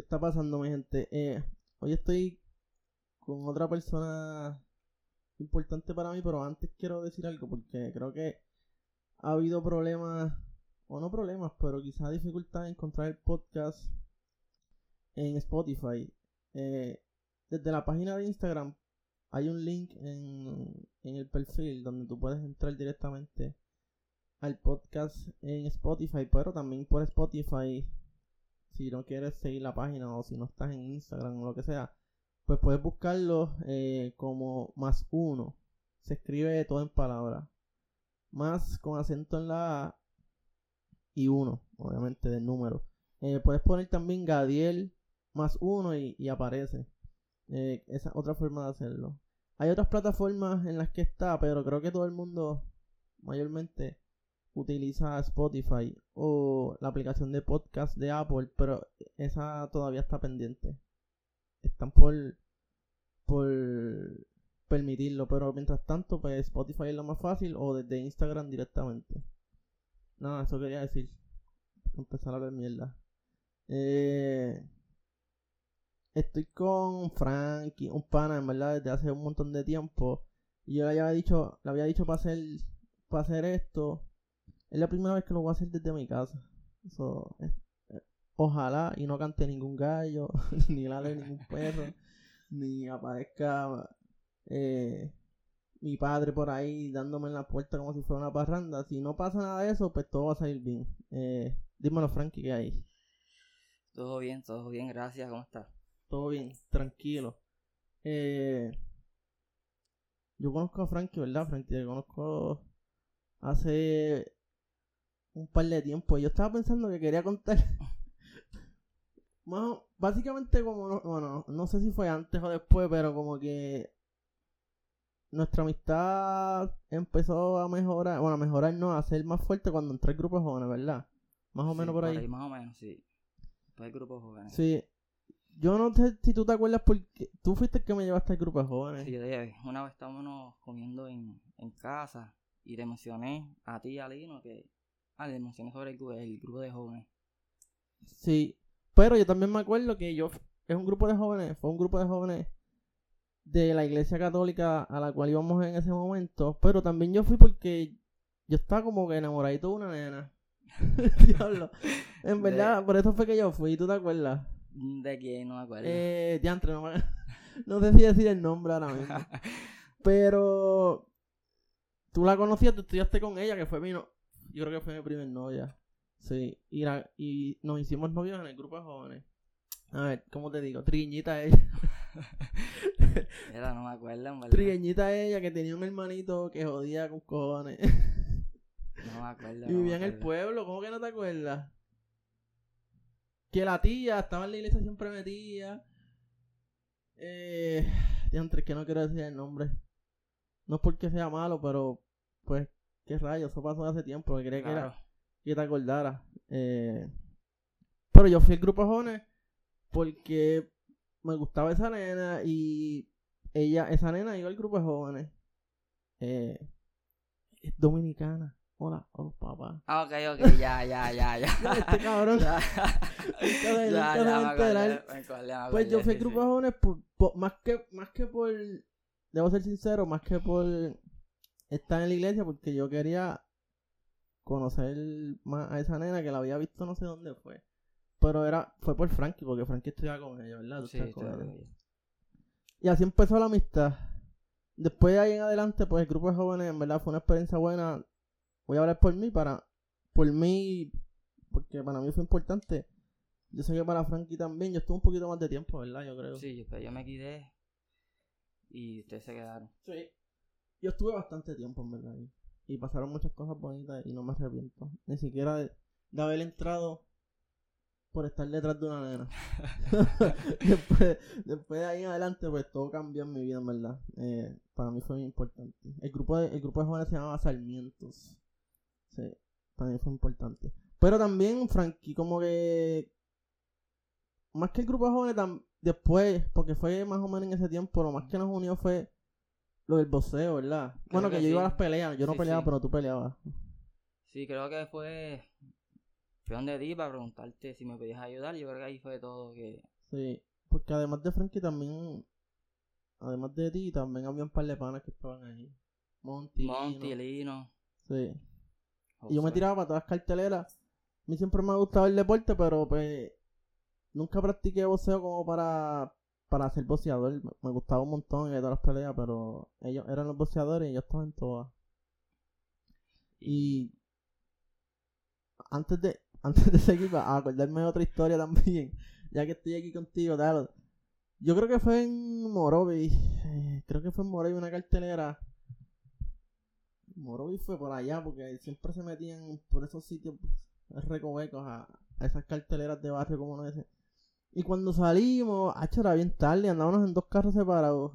¿Qué está pasando, mi gente? Eh, hoy estoy con otra persona importante para mí, pero antes quiero decir algo porque creo que ha habido problemas, o no problemas, pero quizás dificultad en encontrar el podcast en Spotify. Eh, desde la página de Instagram hay un link en, en el perfil donde tú puedes entrar directamente al podcast en Spotify, pero también por Spotify, si no quieres seguir la página o si no estás en Instagram o lo que sea, pues puedes buscarlo eh, como más uno. Se escribe todo en palabras. Más con acento en la y uno, obviamente del número. Eh, puedes poner también Gadiel más uno y, aparece. Eh, esa es otra forma de hacerlo. Hay otras plataformas en las que está, pero creo que todo el mundo mayormente utiliza Spotify o la aplicación de podcast de Apple, pero esa todavía está pendiente. Están por por permitirlo, pero mientras tanto, pues Spotify es lo más fácil o desde Instagram directamente. Nada, eso quería decir. Empezar a ver mierda. Eh, estoy con Frankie, un pana, en verdad, desde hace un montón de tiempo. Y yo le había dicho, le había dicho para hacer, para hacer esto. Es la primera vez que lo voy a hacer desde mi casa. Eso, eh, ojalá y no cante ningún gallo, ni de ningún perro, ni aparezca eh, mi padre por ahí dándome en la puerta como si fuera una parranda. Si no pasa nada de eso, pues todo va a salir bien. Eh, dímelo, Frankie, ¿qué hay? Todo bien, todo bien, gracias. ¿Cómo estás? Todo bien, tranquilo. Eh, yo conozco a Frankie, ¿verdad, Frankie? Te conozco hace un par de tiempo. Yo estaba pensando que quería contar. básicamente, como bueno, no sé si fue antes o después, pero como que nuestra amistad empezó a mejorar, bueno, a mejorar no, a ser más fuerte cuando entré el grupo jóvenes, ¿verdad? Más o menos por ahí. Más o menos, sí. Después el grupo jóvenes. Sí. Yo no sé si tú te acuerdas porque tú fuiste el que me llevaste al grupo de jóvenes. Sí, yo una vez estábamos comiendo en, en casa y te mencioné a ti y a Lino que... Ah, le mencioné sobre el, el grupo de jóvenes. Sí, pero yo también me acuerdo que yo... Es un grupo de jóvenes, fue un grupo de jóvenes de la iglesia católica a la cual íbamos en ese momento, pero también yo fui porque yo estaba como que enamoradito de una nena. Diablo. En verdad, por eso fue que yo fui, ¿tú te acuerdas? ¿De quién? No me acuerdo. Eh, diantre, no, no sé si decir el nombre ahora mismo. pero tú la conocías, tú estudiaste con ella, que fue mi no... Yo creo que fue mi primer novia. Sí, y, y nos hicimos novios en el grupo de jóvenes. A ver, ¿cómo te digo? Trigueñita ella. Era, no me acuerdo, Trigueñita ella que tenía un hermanito que jodía con cojones. No me acuerdo. Y vivía en el pueblo, ¿cómo que no te acuerdas? Que la tía estaba en la iglesia siempre metida. Eh. Diantre, que no quiero decir el nombre. No es porque sea malo, pero. Pues, qué rayos, eso pasó hace tiempo. Que quería que, era, que te acordara. Eh, pero yo fui al grupo jóvenes porque me gustaba esa nena y ella, esa nena iba al grupo de jóvenes. Eh, es dominicana. Hola, oh papá. Ah, ok, ok, ya, ya, ya, ya. este cabrón. ya, Pues yo fui al grupo de jóvenes por, más que, más que por, debo ser sincero, más que por estar en la iglesia, porque yo quería conocer más a esa nena que la había visto no sé dónde fue. Pero era, fue por Frankie, porque Frankie estudiaba con ella, ¿verdad? Sí, con ella. Y así empezó la amistad. Después de ahí en adelante, pues el grupo de jóvenes, en verdad, fue una experiencia buena. Voy a hablar por mí, para, por mí, porque para mí fue importante. Yo sé que para Frankie también, yo estuve un poquito más de tiempo, ¿verdad? Yo creo. Sí, yo, yo me quedé y ustedes se quedaron. Sí. Yo estuve bastante tiempo, en verdad. Y, pasaron muchas cosas bonitas y no me arrepiento. Ni siquiera de haber entrado por estar detrás de una nena. después, después de ahí en adelante, pues todo cambió en mi vida, en verdad. Eh, para mí fue muy importante. El grupo de, el grupo de jóvenes se llamaba Sarmientos. Sí, para mí fue importante. Pero también, Frankie, como que. Más que el grupo de jóvenes, después, porque fue más o menos en ese tiempo, lo más que nos unió fue lo del boxeo, ¿verdad? bueno, que, yo iba a las peleas, yo no peleaba, pero tú peleabas. Sí, creo que fue fui donde ti para preguntarte si me podías ayudar. Yo creo que ahí fue todo que... Sí, porque además de Frankie también, además de ti, también había un par de panas que estaban ahí. Monty, Monty, Lino. Sí. Y yo me tiraba para todas las carteleras. A mí siempre me ha gustado el deporte, pero pues nunca practiqué boxeo como para, para ser boxeador. Me- gustaba un montón y todas las peleas, pero ellos eran los boxeadores y yo estaba en todas. Y antes de antes de seguir, a acordarme de otra historia también, ya que estoy aquí contigo, dale. Yo creo que fue en Morovi, eh, creo que fue en Morovi una cartelera. Morovi fue por allá porque siempre se metían por esos sitios pues, recovecos a, a esas carteleras de barrio como no ese. Y cuando salimos, hacho, era bien tarde, andábamos en dos carros separados.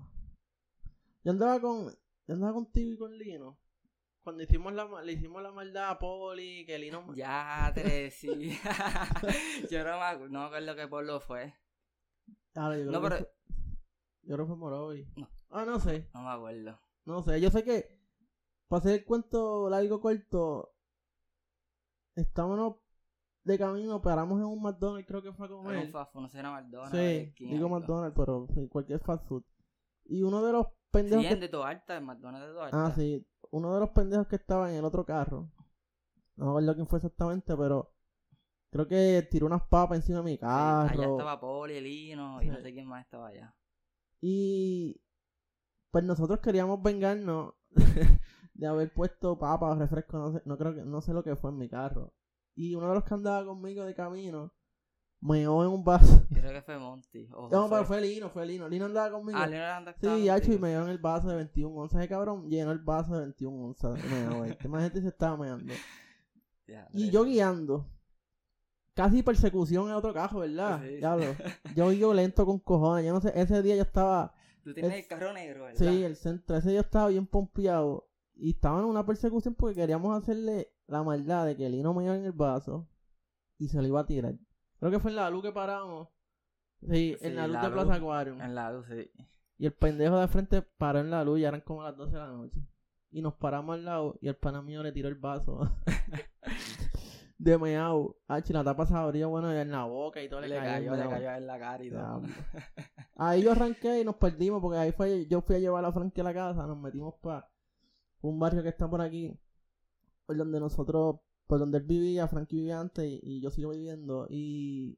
Yo andaba con, yo andaba contigo y con Lino. Cuando hicimos la, le hicimos la maldad a Poli, que Lino... Ya, te sí. yo no me, acu- no me acuerdo qué pueblo fue. Ahora, yo creo No, que pero- yo creo que fue Morovi. No. Ah, no sé. No me acuerdo. No sé, yo sé que para hacer el cuento largo corto, estábamos de camino, paramos en un McDonald's, creo que fue a Era un comer. fast food, no sé, era McDonald's. Sí, King, digo. McDonald's, pero sí, cualquier fast food. Y uno de los pendejos Sí, que... de Toalta, en McDonald's de Toalta. Ah, sí, uno de los pendejos que estaba en el otro carro. No me acuerdo quién fue exactamente, pero creo que tiró unas papas encima de mi Sí, carro. allá estaba Poli, Lino y no Sí. sé quién más estaba allá. Y pues nosotros queríamos vengarnos de haber puesto papas refresco, no sé, no creo que, no sé lo que fue en mi carro. Y uno de los que andaba conmigo de camino meó en un vaso. Creo que fue Monty. o No, fue- pero fue Lino, fue Lino. Lino andaba conmigo. Ah, Lino Aranda Sí, hacho, y meó en el vaso de 21 onzas. Ese cabrón llenó el vaso de 21 onzas. meao, este. Más gente se estaba meando. Y yo guiando. Casi persecución en otro carro, ¿verdad? Sí. Diablo. Yo guío lento con cojones. Yo no sé, ese día yo estaba... Tú tienes es- el carro negro, ¿verdad? Sí, el centro. Ese día estaba bien pompeado. Y estaba en una persecución porque queríamos hacerle la maldad de que Lino me iba en el vaso y se lo iba a tirar. Creo que fue en la luz que paramos. Sí, Sí, en la luz la de luz. Plaza Aquarium. En la luz, sí. Y el pendejo de frente paró en la luz, ya eran como las 12 de la noche. Y nos paramos al lado y el pana mío le tiró el vaso. de meao. Ah, la tapa se abrió, bueno, en la boca y todo le, Le cayó. cayó, le cayó en la cara y todo. Ahí yo arranqué y nos perdimos porque ahí fue, yo fui a llevar a Frankie a la casa, nos metimos para un barrio que está por aquí, por donde nosotros, por donde él vivía, Frankie vivía antes y, y yo sigo viviendo y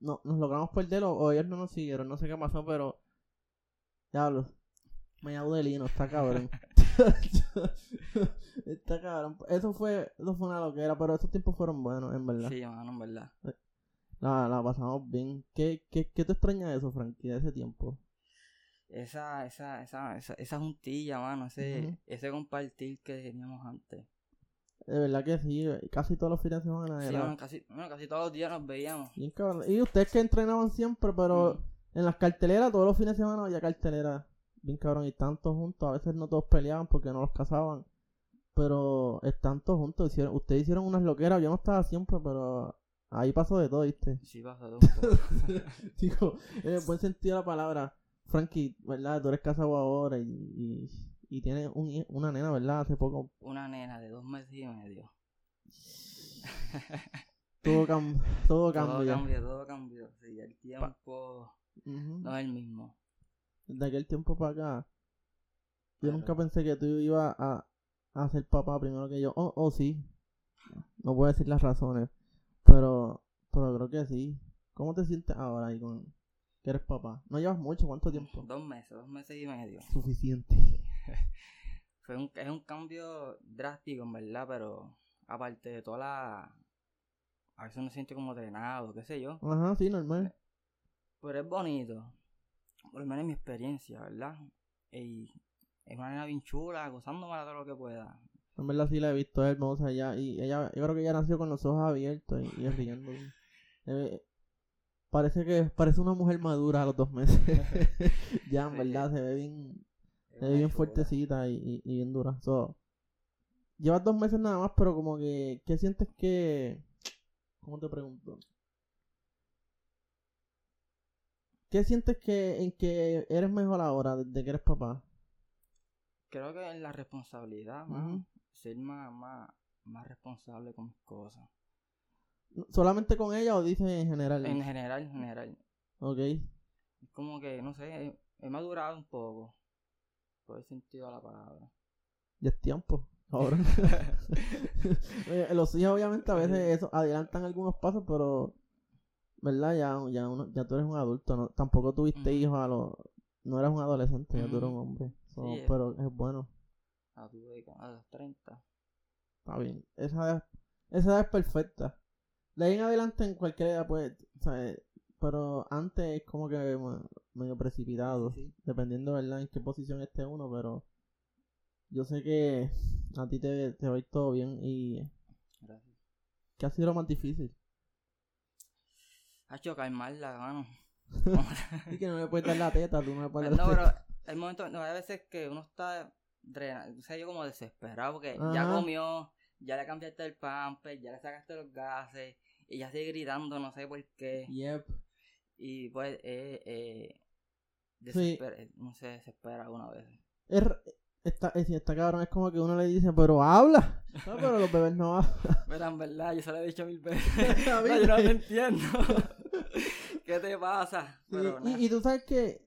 no, nos logramos perderlo o ellos no nos siguieron, no sé qué pasó, pero diablo, me llamo de lino, está cabrón. está cabrón. Eso fue, eso fue una loquera, pero esos tiempos fueron buenos, en verdad. Sí, mano, en verdad. La, la pasamos bien. ¿Qué, qué, ¿Qué te extraña de eso, Frankie, de ese tiempo? Esa, esa, esa, esa, esa juntilla, mano, ese, ese compartir que teníamos antes. De verdad que sí, casi todos los fines de semana Sí, mano, casi, bueno, casi todos los días nos veíamos. bien. Y ustedes que entrenaban siempre, pero Mm. en las carteleras, todos los fines de semana había carteleras bien cabrón y tantos juntos. A veces no todos peleaban porque no los cazaban. Pero están todos juntos. Hicieron, ustedes hicieron unas loqueras, yo no estaba siempre, pero ahí pasó de todo, ¿viste? Sí, pasó de poco. Digo, en el buen sentido de la palabra. Frankie, ¿verdad? Tú eres casado ahora y, y, y tienes un una nena, ¿verdad? Hace poco Una nena de dos meses y medio. todo, cam todo Todo cambió. cambió, todo cambió. Sí, el tiempo no es el mismo. Desde aquel tiempo para acá, yo Claro. nunca pensé que tú ibas a, a ser papá primero que yo. Oh, oh, sí. No puedo decir las razones, pero, pero creo que sí. ¿Cómo te sientes ahora ahí con que eres papá? No llevas mucho, ¿cuánto tiempo? Dos meses, dos meses y medio. Suficiente. Fue un, es un cambio drástico, en verdad, pero aparte de toda la... A veces uno se siente como drenado, qué sé yo. Ajá, sí, normal. Pero es bonito. Por lo menos en mi experiencia, ¿verdad? Y es una nena bien chula, gozándome todo lo que pueda. En verdad sí la he visto, es hermosa ella. Y ella, yo creo que ella nació con los ojos abiertos y, y riendo. Eh, parece que parece una mujer madura a los dos meses. ya, en verdad, se ve bien, Es bien fuertecita y, y, y bien dura. So, llevas dos meses nada más, pero como que, ¿qué sientes que... ¿Cómo te pregunto? ¿Qué sientes que en que eres mejor ahora desde que eres papá? Creo que en la responsabilidad, ser más, más, más responsable con mis cosas. ¿Solamente con ella o dices en general? En general, en general. Ok. Como que, no sé, he, he madurado un poco. El sentido de la palabra. Ya es tiempo. Ahora. Los hijos obviamente a veces eso adelantan algunos pasos, pero ¿verdad? Ya, ya, uno, ya tú eres un adulto, ¿no? tampoco tuviste Ujú. hijos a los... No eras un adolescente, ya tú eres un Ujú. hombre. So, Sí, pero es bueno, Ah, a los 30. está bien. Esa edad, esa edad es perfecta. De ahí en adelante en cualquier edad pues, ¿sabes? Pero antes es como que me- medio precipitado, Sí, sí. dependiendo, ¿verdad? En qué posición esté uno, pero yo sé que a ti te, te va a ir todo bien y Gracias. ¿qué ha sido lo más difícil? Ha hecho calmarla, mano. Y que no le puedes dar la teta, tú no le puedes dar no, la pero teta. hay momentos, no, hay veces que uno está drenado, o sea, yo como desesperado porque ya comió, ya le cambiaste el pamper, ya le sacaste los gases y ya sigue gritando, no sé por qué. Yep. Y pues, eh, eh, Sí. desesper- no sé, desespera una vez. Es, r- está, es, está cabrón, es como que uno le dice, pero habla. No, pero los bebés no hablan. Pero en verdad, yo se lo he dicho mil veces. No, yo no te entiendo. ¿Qué te pasa? Pero y, y tú sabes que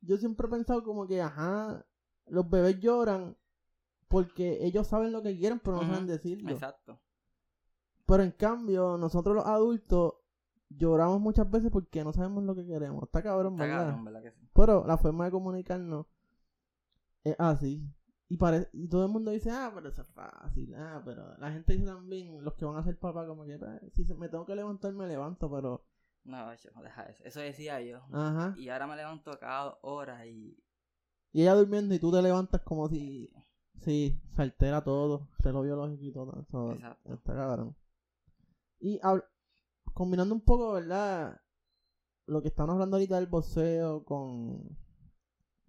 yo siempre he pensado como que, ajá, los bebés lloran porque ellos saben lo que quieren, pero no saben decirlo. Exacto. Pero en cambio, nosotros los adultos lloramos muchas veces porque no sabemos lo que queremos. Está cabrón, Está ¿verdad? cabrón, ¿verdad que sí? Pero la forma de comunicarnos es así. Y, pare- y todo el mundo dice, ah, pero eso es fácil. Ah, pero la gente dice también, los que van a ser papá, como que, "Pues, si me tengo que levantar, me levanto, pero... No, macho, deja eso. Eso decía yo. Ajá. Y ahora me levanto cada dos horas y... Y ella durmiendo y tú te levantas como si... Sí, se altera todo, reloj biológico y todo. Eso Exacto. está cabrón. Y hab- combinando un poco, ¿verdad? Lo que estamos hablando ahorita del boxeo con...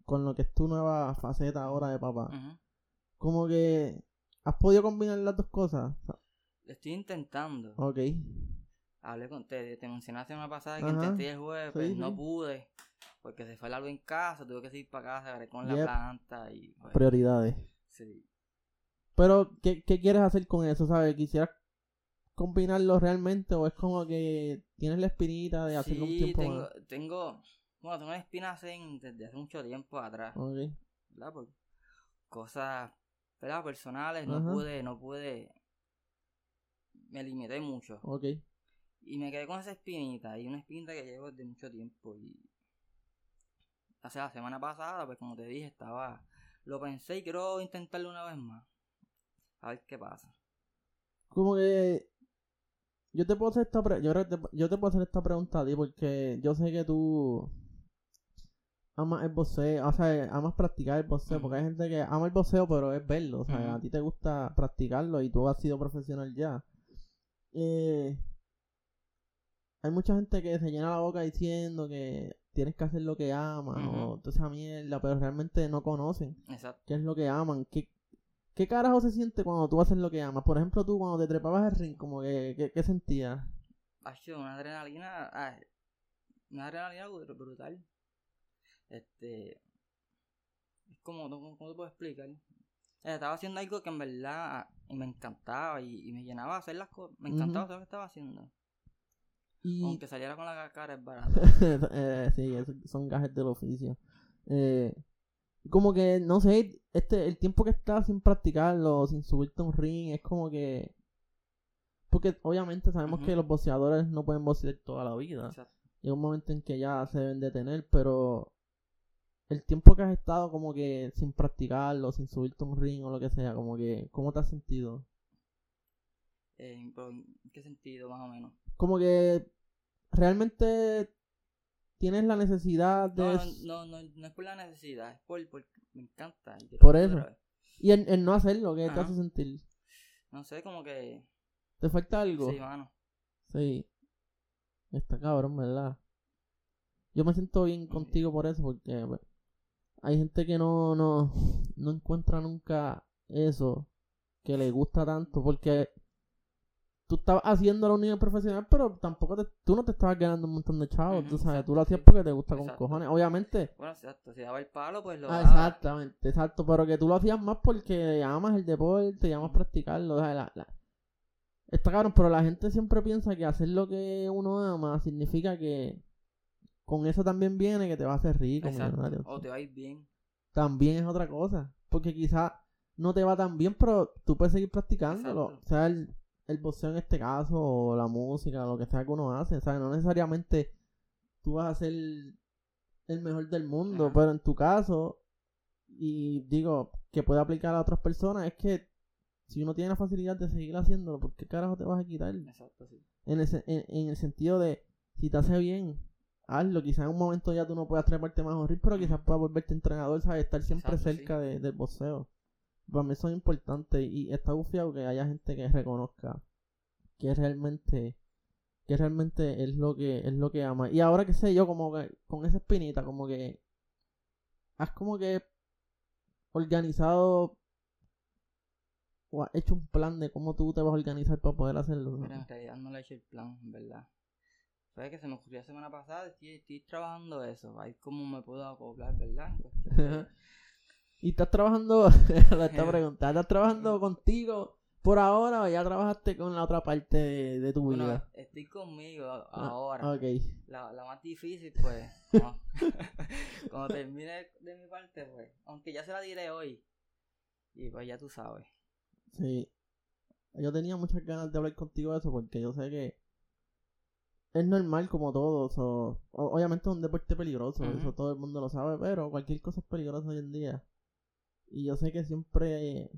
Con lo que es tu nueva faceta ahora de papá. Como que has podido combinar las dos cosas. Lo estoy intentando. Ok. Hablé con te, te mencioné la semana pasada que Ajá. intenté el jueves, Sí, no pude. Porque se fue algo en casa, tuve que seguir para casa, agarré con Yep. la planta y... Prioridades. sí. Pero, ¿qué, ¿qué quieres hacer con eso? ¿Sabes? ¿Quisieras combinarlo realmente o es como que tienes la espinita de hacerlo un Sí, tiempo tengo, más? tengo... Bueno, tengo una espina zen desde hace mucho tiempo atrás, Ok. ¿verdad? Por cosas, ¿verdad? Personales, no pude, no pude... Me limité mucho. Ok. Y me quedé con esa espinita, y una espinita que llevo desde mucho tiempo. Y hace la semana pasada, pues como te dije, estaba. Lo pensé y quiero intentarlo una vez más. A ver qué pasa. Como que yo te puedo hacer esta pre- yo, te- yo te puedo hacer esta pregunta a ti porque yo sé que tú amas el boxeo, o sea, amas practicar el boxeo, porque hay gente que ama el boxeo pero es verlo, o sea, a ti te gusta practicarlo y tú has sido profesional ya. Eh, hay mucha gente que se llena la boca diciendo que tienes que hacer lo que amas Ujú. o toda esa mierda, pero realmente no conocen Exacto. qué es lo que aman, qué, qué carajo se siente cuando tú haces lo que amas. Por ejemplo, tú cuando te trepabas al ring, como que, ¿qué, qué sentías? Ha sido una adrenalina. ah, una adrenalina br- brutal. Este. Es como, ¿cómo, te puedo explicar? Eh, estaba haciendo algo que en verdad me encantaba y, y me llenaba de hacer las cosas. Me encantaba hacer lo que estaba haciendo. Y Aunque saliera con la cara es barato. eh, sí, son gajes del oficio. Eh, como que, no sé, este, el tiempo que estás sin practicarlo, sin subirte a un ring, es como que... Porque obviamente sabemos que los boxeadores no pueden boxear toda la vida. Exacto. Un momento en que ya se deben detener, pero el tiempo que has estado como que sin practicarlo, sin subirte a un ring o lo que sea, como que, ¿cómo te has sentido? Eh, ¿En qué sentido, más o menos? Como que realmente tienes la necesidad de... No, no, no, no es por la necesidad, es por, porque me encanta. Por eso. Y el, el no hacerlo, ¿qué te hace sentir? No sé, como que. ¿Te falta algo? Sí, mano. Sí. Está cabrón, ¿verdad? Yo me siento bien contigo por eso, porque pues, hay gente que no, no, no encuentra nunca eso que le gusta tanto, porque tú estabas haciéndolo a un nivel profesional, pero tampoco te- tú no te estabas ganando un montón de chavos, tú sabes, tú lo hacías porque te gusta con Exacto. cojones, obviamente. Bueno, exacto. Si daba el palo, pues lo Ah, exactamente, exacto, pero que tú lo hacías más porque amas el deporte y amas practicarlo, o sea, la- la- Está cabrón, pero la gente siempre piensa que hacer lo que uno ama significa que con eso también viene que te va a hacer rico, millonario. O te va a ir bien. También es otra cosa. Porque quizás no te va tan bien, pero tú puedes seguir practicándolo. Exacto. O sea, el, el boxeo en este caso, o la música, lo que sea que uno hace. Sea, no necesariamente tú vas a ser el mejor del mundo, pero en tu caso, y digo, que puede aplicar a otras personas, es que si uno tiene la facilidad de seguir haciéndolo, ¿por qué carajo te vas a quitar? Exacto, sí. En el, en, en el sentido de, si te hace bien, hazlo. Quizás en un momento ya tú no puedas treparte más horrible, pero quizás puedas volverte entrenador, ¿sabes? Estar siempre Exacto, sí. cerca de, del boxeo. Para mí eso es importante y está bufiado que haya gente que reconozca que realmente que realmente es lo que es lo que ama. Y ahora que sé yo, como que con esa espinita, como que has como que organizado o has hecho un plan de cómo tú te vas a organizar para poder hacerlo. ¿no? Mira, en realidad no le he hecho el plan, en verdad. Fue que se me ocurrió la semana pasada, estoy, estoy trabajando eso, ahí cómo me puedo acoplar, ¿verdad? Y estás trabajando, esta pregunta, ¿estás trabajando contigo por ahora o ya trabajaste con la otra parte de, de tu Bueno, vida? estoy conmigo Ah, ahora. Ok. La, la más difícil, pues, no. cuando termine de mi parte, pues, aunque ya se la diré hoy, y pues ya tú sabes. Sí. Yo tenía muchas ganas de hablar contigo de eso porque yo sé que es normal como todo. so- obviamente es un deporte peligroso, eso todo el mundo lo sabe, pero cualquier cosa es peligrosa hoy en día. Y yo sé que siempre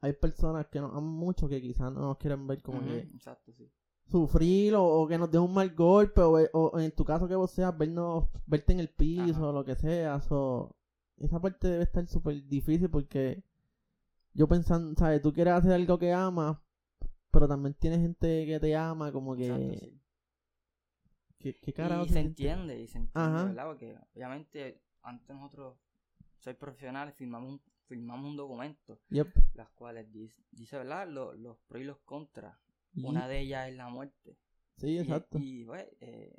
hay, personas que nos aman mucho que quizás no nos quieren ver como que Exacto, sí. sufrir o, o que nos dé un mal golpe o, o en tu caso que vos seas vernos verte en el piso Ajá. o lo que sea so, esa parte debe estar súper difícil porque yo pensando sabes tú quieres hacer algo que amas pero también tienes gente que te ama como que Exacto, sí. ¿qué, qué carajo Y se entiende, y se entiende, Ajá. ¿verdad? Porque obviamente antes nosotros, soy profesionales, firmamos un, firmamos un documento, Yep. las cuales dice, dice ¿verdad? Lo- los pros y los contras. Y- Una de ellas es la muerte. sí Y- exacto Y, pues, eh,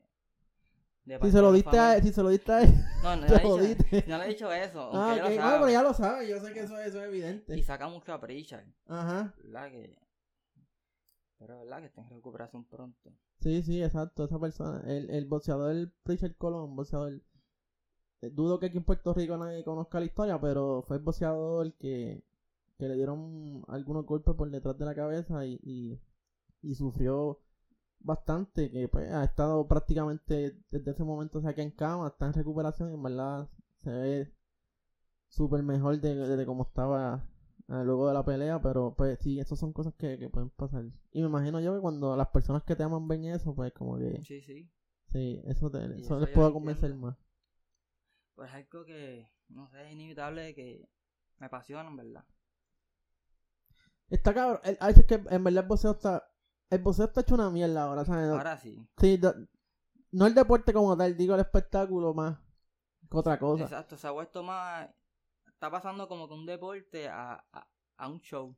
si se lo diste a familia- si se lo diste a él No, no, le he dicho, no le he dicho eso, ah, ella ok. lo No, sabe. pero ya lo sabe yo sé que eso, eso es evidente Y saca mucho a Pritchard, ajá ¿verdad? Que... Pero, ¿verdad? Que está en recuperación pronto. Sí, sí, exacto, esa persona. El, el boxeador Richard Colón, boxeador. Eh, Dudo que aquí en Puerto Rico nadie conozca la historia, pero fue el boxeador que, que le dieron algunos golpes por detrás de la cabeza y, y, y sufrió bastante, que pues ha estado prácticamente desde ese momento o sea, que en cama, está en recuperación y en verdad se ve súper mejor de, de cómo estaba eh, luego de la pelea, pero pues sí, esas son cosas que, que pueden pasar. Y me imagino yo que cuando las personas que te aman ven eso, pues como que Sí, sí. sí, eso, te, eso eso les lo convencer más. Pues es algo que, no sé, es inevitable que me apasiona, en verdad. Está cabrón, el, es que en verdad el boxeo está, el boxeo está hecho una mierda ahora, ¿sabes? Ahora sí. Sí, no el deporte como tal, digo el espectáculo más que otra cosa. Exacto, se ha vuelto más... Está pasando como que un deporte a, a, a un show.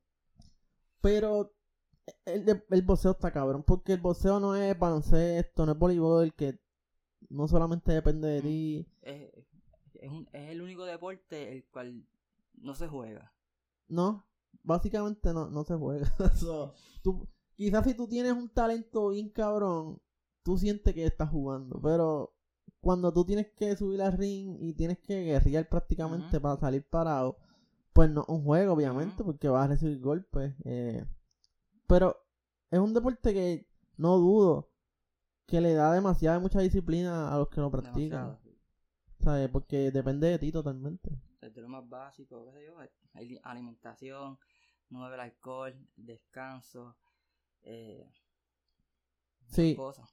Pero el, el boxeo está cabrón, porque el boxeo no es baloncesto, no es voleibol, que no solamente depende de Mm. ti. Es, es, un- es el único deporte el cual no se juega. No, básicamente no, no se juega. So, tú, quizás si tú tienes un talento bien cabrón, tú sientes que estás jugando, pero cuando tú tienes que subir al ring y tienes que guerrear prácticamente para salir parado, pues no es un juego, obviamente, porque vas a recibir golpes. eh, pero es un deporte que no dudo que le da demasiada mucha disciplina a los que lo practican, Demasiado. Porque depende de ti totalmente. Desde lo más básico, qué sé yo, hay alimentación, no beber alcohol, descanso, eh, Sí, cosas.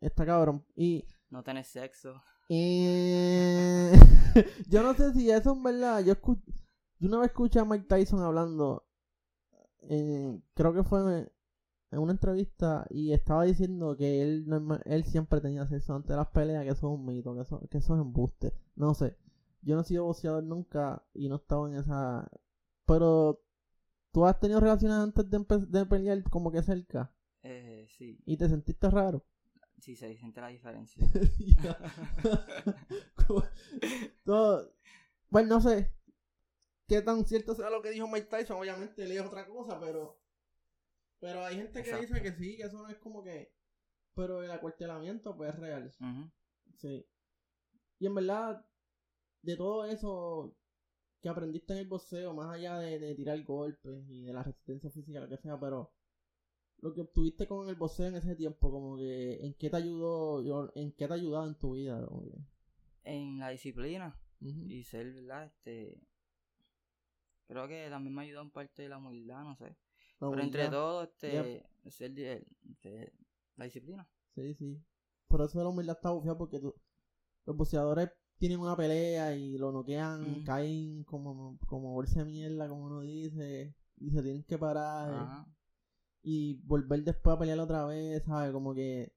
está cabrón. Y No tener sexo. Eh, yo no sé si eso es verdad. Yo, escu- yo una vez escuché a Mike Tyson hablando, eh, creo que fue en, una entrevista, y estaba diciendo que él, él siempre tenía sexo antes de las peleas, que eso es un mito, que eso, que eso es embuste. No sé. Yo no he sido boxeador nunca y no estaba en esa... Pero tú has tenido relaciones antes de, de pelear como que cerca Eh, sí, y te sentiste raro. sí se siente la diferencia. Todo- pues no sé qué tan cierto sea lo que dijo Mike Tyson. Obviamente él es otra cosa, pero Pero hay gente que Exacto. dice que sí, que eso no es como que. Pero el acuartelamiento, pues es real. Ujú. Sí. Y en verdad, de todo eso que aprendiste en el boxeo, más allá de, de tirar golpes y de la resistencia física, lo que sea, pero lo que obtuviste con el boxeo en ese tiempo, como que, ¿en qué te ayudó, yo- en qué te ha ayudado en tu vida? Que, En la disciplina y ser, ¿verdad? Este. Creo que también me ayudó en parte de la humildad, no sé. Pero entre todo, este. Ser, di- este, la disciplina. Sí, sí. Por eso la humildad está bufiada porque tú- los boxeadores tienen una pelea y lo noquean, Ujú. caen como, como bolsa de mierda, como uno dice, y se tienen que parar Ajá. y volver después a pelear otra vez, ¿sabes? Como que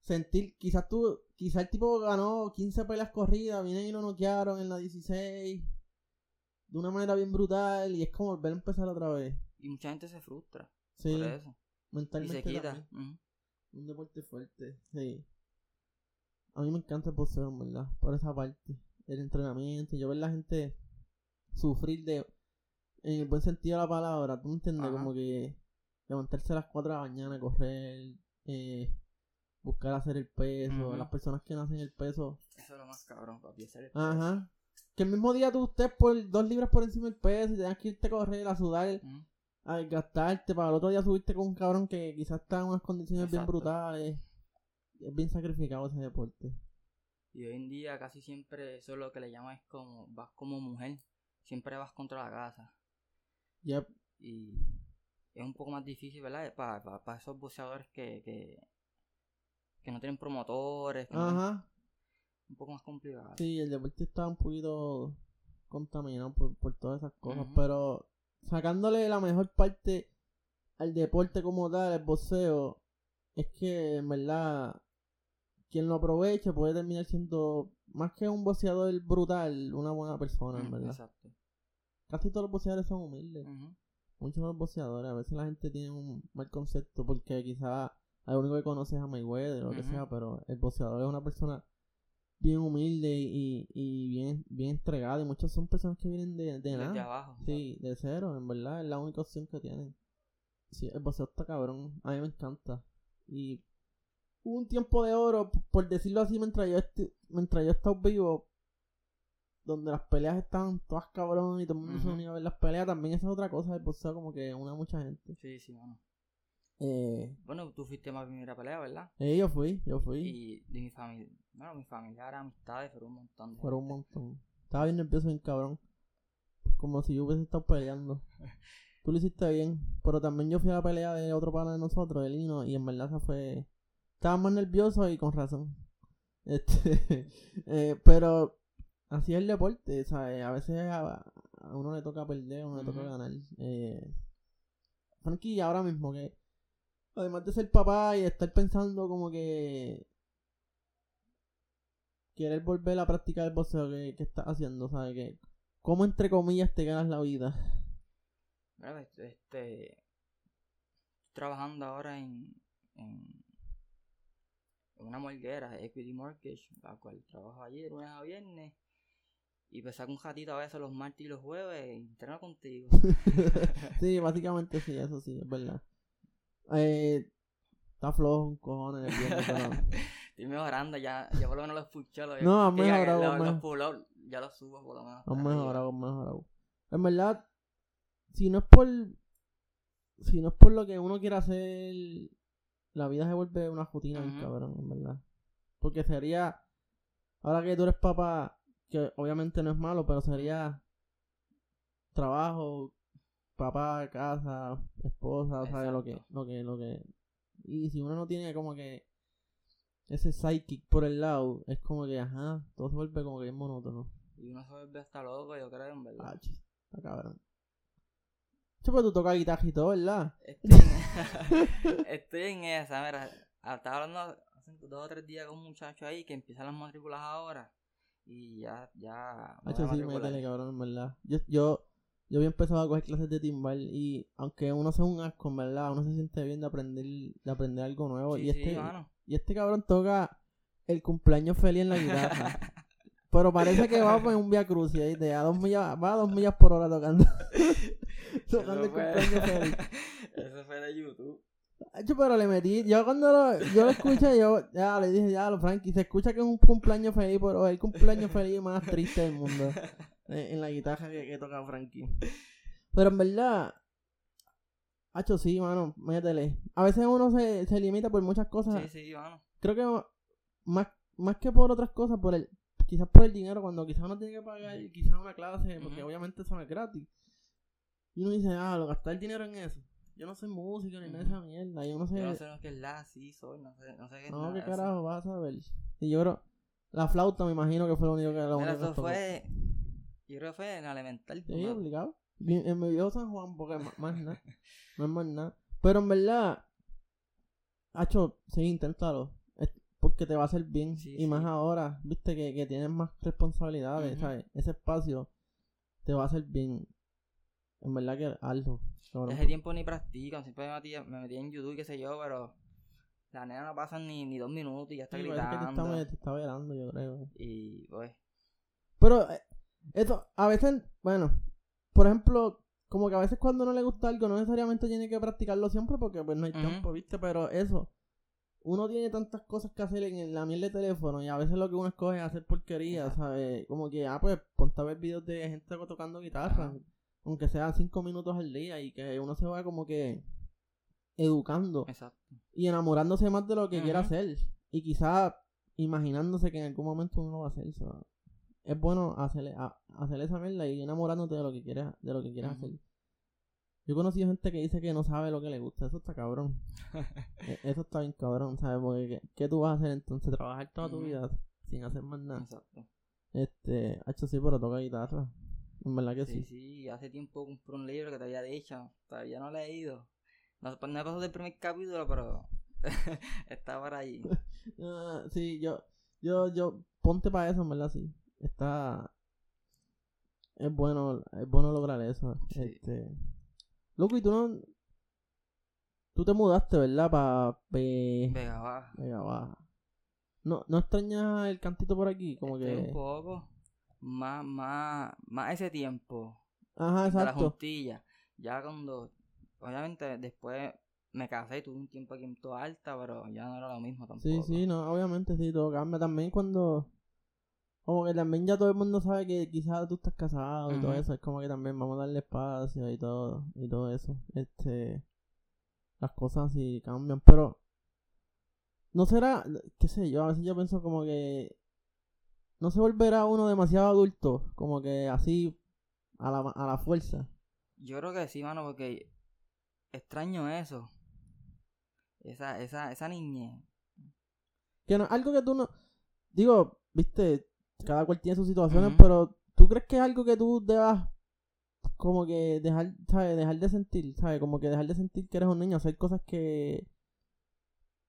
sentir, quizás tú, quizás el tipo ganó 15 peleas corridas, vienen y lo noquearon en la 16 de una manera bien brutal y es como volver a empezar otra vez. Y mucha gente se frustra Sí, por eso. Y mentalmente se quita. Un deporte fuerte, sí. A mí me encanta el boxeo, verdad, por esa parte. El entrenamiento, yo ver la gente sufrir de, en el buen sentido de la palabra, tú me entiendes, Ajá. como que levantarse a las 4 de la mañana, correr, eh, buscar hacer el peso, las personas que no hacen el peso. Eso es lo más cabrón, papi. hacer el Ajá. Que el mismo día tú estés por dos libras por encima del peso y tengas que irte a correr, a sudar, peso. A desgastarte para el otro día subirte con un cabrón que quizás está en unas condiciones bien brutales. Es bien sacrificado ese deporte. Y hoy en día casi siempre eso es lo que le llaman es como vas como mujer, siempre vas contra la casa. Yep. Y es un poco más difícil, ¿verdad? Para esos boxeadores que, que, que no tienen promotores, que no- un poco más complicado. Sí, el deporte está un poquito contaminado por, por todas esas cosas. Pero sacándole la mejor parte al deporte como tal, el boxeo, es que en verdad quien lo aproveche puede terminar siendo más que un boxeador brutal, una buena persona, en Mm, verdad. Exacto. Casi todos los boxeadores son humildes. Ujú. Muchos de los boxeadores, a veces la gente tiene un mal concepto porque quizá lo único que conoce es a Mayweather o lo que sea, pero el boxeador es una persona bien humilde y, y bien, bien entregada y muchas son personas que vienen de, de nada. abajo. Sí, de cero, en verdad, es la única opción que tienen. Sí, el boxeo está cabrón, a mí me encanta. Y hubo un tiempo de oro, por decirlo así, mientras yo, esti- mientras yo estaba vivo, donde las peleas estaban todas cabrón y todo el mundo se unía a ver las peleas, también esa es otra cosa del boxeo, como que una mucha gente. Sí, sí, mano. Eh, Bueno, tú fuiste a mi primera pelea, ¿verdad? eh, yo fui, yo fui, Y de mi familia, bueno, mi familia amistades, pero un montón de fueron un montón. Estaba bien nervioso, bien cabrón. Como si yo hubiese estado peleando. Tú lo hiciste bien, pero también yo fui a la pelea de otro pana de nosotros, el Lino, y en verdad se fue... Estaba más nervioso y con razón. Este, eh, pero así es el deporte, ¿sabes? A veces a, a uno le toca perder, a uno le toca ganar. Eh, Frankie, ahora mismo que, además de ser papá y estar pensando como que querer volver a practicar el boxeo que, que estás haciendo, ¿sabes? Que, ¿Cómo entre comillas te ganas la vida? Mira, este, este, estoy trabajando ahora en, en, en una morguera, Equity Mortgage, la cual trabajo allí de lunes a viernes. Y pues saco un ratito a veces los martes y los jueves y entreno contigo. sí, básicamente sí, eso sí, es verdad. Eh, está flojo un cojones el viernes, pero... Estoy mejorando, ya, ya por lo menos los escuché. Los, No, que mejorado, los, los mejor- pull-ups ya los subo por lo menos. Han mejorado, han mejorado. En verdad, si no es por. Si no es por lo que uno quiere hacer, la vida se vuelve una rutina, bien Ujú. cabrón, en verdad. Porque sería. Ahora que tú eres papá, que obviamente no es malo, pero sería. Trabajo, papá, casa, esposa, ¿sabes? Lo que, lo que, lo que. Y si uno no tiene como que. Ese psychic por el lado, es como que, ajá, todo se vuelve como que bien monótono. Y uno se vuelve hasta loco, yo creo, en verdad. Ah, chis, está cabrón. Che, pero tú tocas guitarra y todo, ¿verdad? Estoy en, estoy en esa, mira. Estaba hablando hace dos o tres días con un muchacho ahí que empiezan las matrículas ahora. Y ya, ya. Hacho, sí, métele, cabrón, en verdad. Yo, yo, yo había empezado a coger clases de timbal y aunque uno sea un asco, en verdad, uno se siente bien de aprender, de aprender algo nuevo. Sí, y, sí, este, mano. Y este cabrón toca el cumpleaños feliz en la guitarra. pero parece que va en un via crucis ahí, de a dos millas, va a dos millas por hora tocando. tocando el cumpleaños feliz. Eso fue de YouTube. Pero le metí, yo cuando lo, yo lo escuché, yo ya le dije, ya lo Frankie, se escucha que es un cumpleaños feliz, pero es el cumpleaños feliz más triste del mundo. en, en la guitarra que, que toca Frankie. Pero en verdad, Hacho, sí, mano, métele. A veces uno se, se limita por muchas cosas. Sí, sí, mano. Creo que más, más que por otras cosas, por el, quizás por el dinero, cuando quizás uno tiene que pagar quizás una clase, porque obviamente eso no es gratis. Y uno dice, ah, lo gastar dinero en eso. Yo no soy músico ni nada de esa mierda. Y uno se. Yo no sé lo que es la, sí, soy, no sé, no sé qué es No, qué eso. carajo vas a ver. Y yo creo. La flauta me imagino que fue lo único que Mira, único que eso tocó. fue. Yo creo que fue en elemental. Sí, ¿no? obligado. Mi viejo San Juan, porque más nada. No es más nada. Pero en verdad, Hacho, sí, inténtalo. Es Porque te va a hacer bien. Sí, y más ahora, viste, que, que tienes más responsabilidades. ¿sabes? Ese espacio te va a hacer bien. En verdad que algo. cabrón. Ese tiempo ni practico, siempre me metía, me metía en YouTube, qué sé yo, pero la nena no pasan ni, ni dos minutos y ya está Sí, parece que te gritando. está, te está velando, yo creo. Y pues, Pero eh, eso, a veces, bueno, por ejemplo, como que a veces cuando no le gusta algo, no necesariamente tiene que practicarlo siempre porque pues no hay tiempo, ¿viste? Pero eso, uno tiene tantas cosas que hacer en la miel de teléfono y a veces lo que uno escoge es hacer porquería, Exacto. ¿sabes? Como que, ah, pues ponte a ver videos de gente tocando guitarra, Ajá. aunque sea cinco minutos al día y que uno se va como que educando exacto. y enamorándose más de lo que quiera Ujú. hacer. Y quizá imaginándose que en algún momento uno lo va a hacer. so, es bueno hacerle, a- hacer esa mierda y enamorándote de lo que quieres, de lo que quieres Ujú. hacer. Yo he conocido gente que dice que no sabe lo que le gusta. Eso está cabrón. E- Eso está bien cabrón, ¿sabes? Porque ¿qué, qué tú vas a hacer entonces? Trabajar toda tu vida sin hacer más nada. Exacto. Este, hecho sí, pero toca guitarra. En verdad que Sí, sí. sí, hace tiempo compré un libro que te había dicho, todavía no lo he leído. No, pues no he pasado del primer capítulo, pero está por ahí. Ah, sí, yo, yo, yo, ponte para eso, en verdad, sí. Está, es bueno, es bueno lograr eso. Sí. Este, loco, y tú no, tú te mudaste, ¿verdad? Para Vega baja. Vega Baja. No, no extrañas el cantito por aquí, como que, un poco más, más, más ese tiempo ajá, de la exacto. juntilla. Ya cuando, obviamente después me casé y tuve un tiempo aquí en toda alta, pero ya no era lo mismo tampoco. Sí, sí, no, obviamente sí, todo cambia también cuando, como que también ya todo el mundo sabe que quizás tú estás casado y todo eso, es como que también vamos a darle espacio y todo, y todo eso, este, las cosas sí cambian, pero, no será, qué sé yo, a veces yo pienso como que, no se volverá uno demasiado adulto, como que así, a la, a la fuerza. Yo creo que sí, mano, porque extraño eso. Esa, esa, esa niñez. Que no, algo que tú no. Digo, viste, cada cual tiene sus situaciones, pero ¿tú crees que es algo que tú debas como que dejar, ¿sabes? Dejar de sentir, ¿sabes? Como que dejar de sentir que eres un niño, hacer cosas que.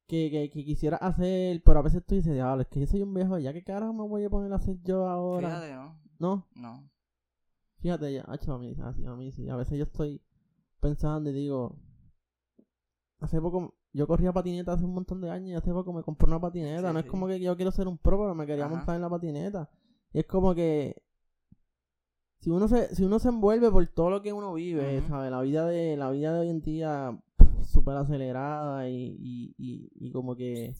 Que, que, que quisieras hacer, pero a veces tú dices, diablo, es que yo soy un viejo, ya que carajo me voy a poner a hacer yo ahora. Fíjate, ¿no? No, No. fíjate, ya, a mí, a mí sí. A veces yo estoy pensando y digo, hace poco, yo corría patineta hace un montón de años y hace poco me compré una patineta. Sí, no es como que yo quiero ser un pro, pero me quería Ajá. montar en la patineta. Y es como que si uno se, si uno se envuelve por todo lo que uno vive. ¿sabes? La vida de, la vida de hoy en día súper acelerada y, y, y, y como que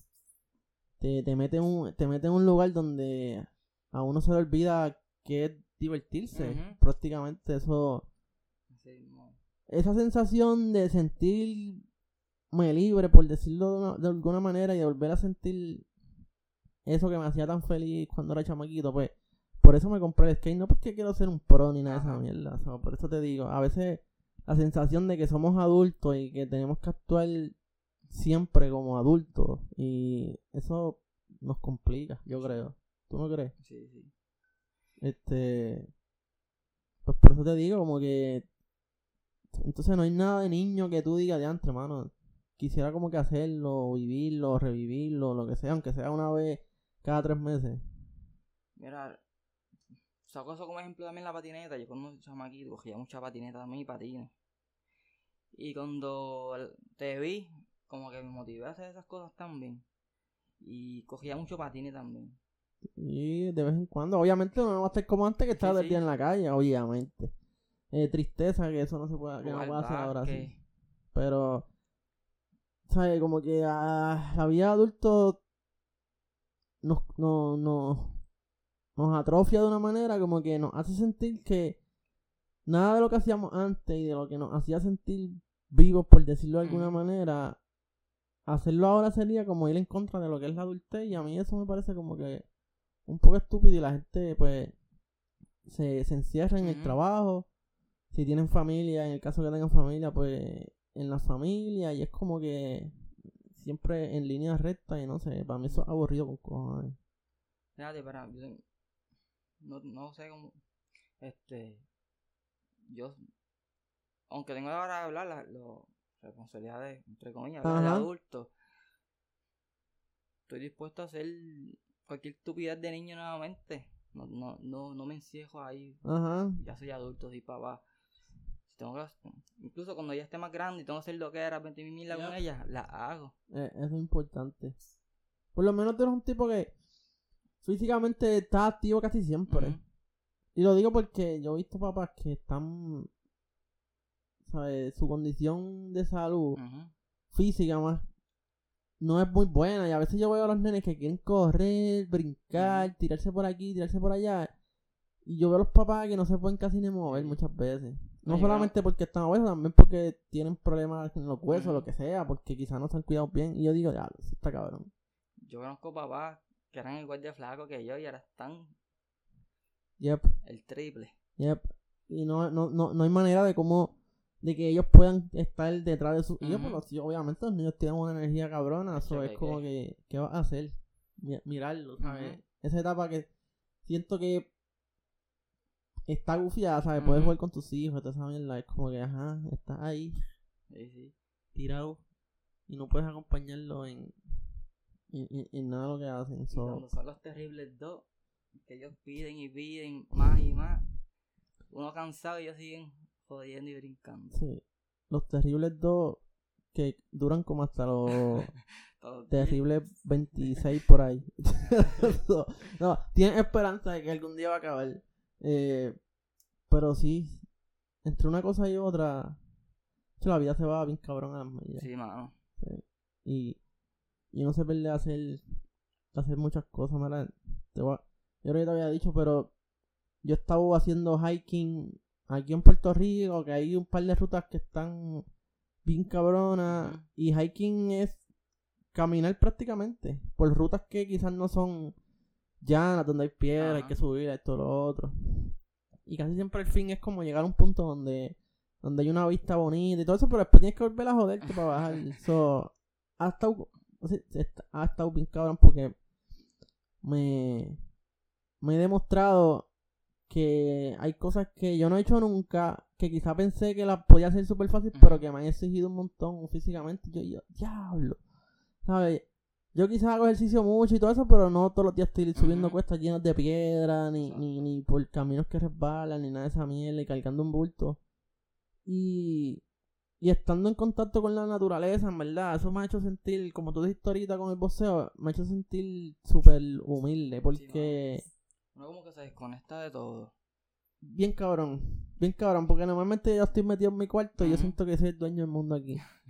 te, te mete en un, te mete en un lugar donde a uno se le olvida que es divertirse. Prácticamente eso esa sensación de sentirme libre, por decirlo de, una- de alguna manera, y de volver a sentir eso que me hacía tan feliz cuando era chamaquito, pues por eso me compré el skate, no porque quiero ser un pro ni nada de esa mierda, o sea, por eso te digo, a veces la sensación de que somos adultos y que tenemos que actuar siempre como adultos, y eso nos complica, yo creo. ¿Tú no crees? Sí, sí. Este. Pues por eso te digo, como que. Entonces no hay nada de niño que tú digas de antes, hermano. Quisiera como que hacerlo, vivirlo, revivirlo, lo que sea, aunque sea una vez cada tres meses. Mira, saco eso como ejemplo también la patineta. Yo cuando chamaquito cogía mucha patineta también y patines. Y cuando te vi, como que me motivé a hacer esas cosas también. Y cogía mucho patines también. Y de vez en cuando, obviamente no va a estar como antes que estaba Sí, todo el sí. día en la calle, obviamente. Eh, tristeza que eso no se pueda, que no pueda hacer ahora sí. Pero, ¿sabes? Como que a la vida de adulto nos, no, no, nos atrofia de una manera como que nos hace sentir que nada de lo que hacíamos antes y de lo que nos hacía sentir vivos, por decirlo de alguna manera, hacerlo ahora sería como ir en contra de lo que es la adultez y a mí eso me parece como que un poco estúpido y la gente pues se, se encierra en el trabajo, si tienen familia, en el caso que tengan familia, pues en la familia y es como que siempre en línea recta y no sé, para mí eso es aburrido con cojones. Fíjate, para yo no, no sé cómo este yo aunque tengo ahora que hablar las lo- responsabilidades entre comillas de adulto estoy dispuesto a hacer cualquier estupidez de niño nuevamente. No, no, no, no me encierro ahí. Ajá, ya soy adulto soy papá si tengo que incluso cuando ya esté más grande y tengo que hacer lo que era 20 mil con Yep. ella la hago eh, eso es importante. Por lo menos tú eres un tipo que físicamente está activo casi siempre. Y lo digo porque yo he visto papás que están, ¿sabes? Su condición de salud física más no es muy buena. Y a veces yo veo a los nenes que quieren correr, brincar, tirarse por aquí, tirarse por allá. Y yo veo a los papás que no se pueden casi ni mover muchas veces. No solamente porque están obesos, también porque tienen problemas en los huesos, Ujú. lo que sea, porque quizás no se han cuidado bien. Y yo digo, ya, eso está cabrón. yo conozco papás que eran igual de flacos que yo y ahora están Yep, el triple yep. Y no, no, no, no hay manera de cómo, de que ellos puedan estar detrás de sus hijos, Ujú. porque obviamente los niños tienen una energía cabrona, eso es como que, ¿qué vas a hacer? Mi- Mirarlo, ¿sabes? Ujú. Esa etapa que siento que está gufiada, ¿sabes? Puedes Ujú. jugar con tus hijos, esa mierda, es como que, ajá, estás ahí, tirado, y no puedes acompañarlo en, en, en- en nada de lo que hacen. Y so- cuando son los terribles dos, que ellos piden y piden más y más, uno cansado y ellos siguen jodiendo y brincando. sí. Los terribles dos que duran como hasta los terribles 26 por ahí. No, tienes esperanza de que algún día va a acabar. Eh, pero sí, entre una cosa y otra, la vida se va bien cabrón a las millas. Sí, mano. Y, y no se pierde hacer, hacer muchas cosas, mala. Te yo creo que te había dicho, pero yo estaba haciendo hiking aquí en Puerto Rico, que hay un par de rutas que están bien cabronas. Y hiking es caminar prácticamente por rutas que quizás no son llanas, donde hay piedra, hay que subir esto, lo otro. Y casi siempre el fin es como llegar a un punto donde donde hay una vista bonita y todo eso, pero después tienes que volver a joderte para bajar. So, ha estado, ha estado bien cabrón porque me, me he demostrado que hay cosas que yo no he hecho nunca, que quizá pensé que las podía hacer súper fácil, pero que me han exigido un montón físicamente. Yo, yo, diablo, ¿sabes? Yo quizás hago ejercicio mucho y todo eso, pero no todos los días estoy subiendo cuestas llenas de piedra, ni, ni, ni por caminos que resbalan, ni nada de esa mierda, y cargando un bulto. Y, y estando en contacto con la naturaleza, en verdad, eso me ha hecho sentir, como tú dijiste ahorita con el boxeo, me ha hecho sentir súper humilde, porque Uno como que se desconecta de todo. bien cabrón, bien cabrón, porque normalmente yo estoy metido en mi cuarto y yo siento que soy el dueño del mundo aquí.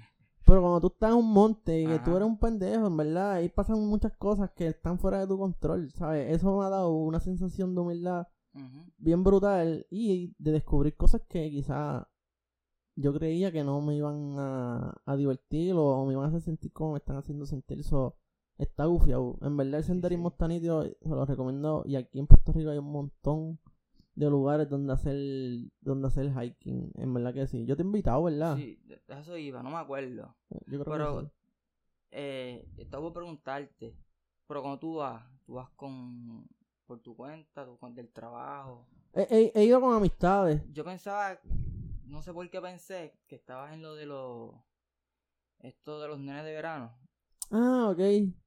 Pero cuando tú estás en un monte y que tú eres un pendejo, en verdad, ahí pasan muchas cosas que están fuera de tu control, ¿sabes? Eso me ha dado una sensación de humildad bien brutal y de descubrir cosas que quizá yo creía que no me iban a, a divertir o me iban a hacer sentir como me están haciendo sentir. Eso está gufiado. En verdad el Sí, senderismo sí. está nítido, se lo recomiendo. Y aquí en Puerto Rico hay un montón de lugares donde hacer donde hacer hiking. En verdad que sí. Yo te he invitado, ¿verdad? Sí, eso iba, no me acuerdo. Yo creo Pero- que sí. Eh, estaba por preguntarte, pero cuando tú vas, tú vas con por tu cuenta, tú con del trabajo. He, he- he ido con amistades. Yo pensaba, no sé por qué pensé que estabas en lo de los esto de los nenes de verano Ah, ok.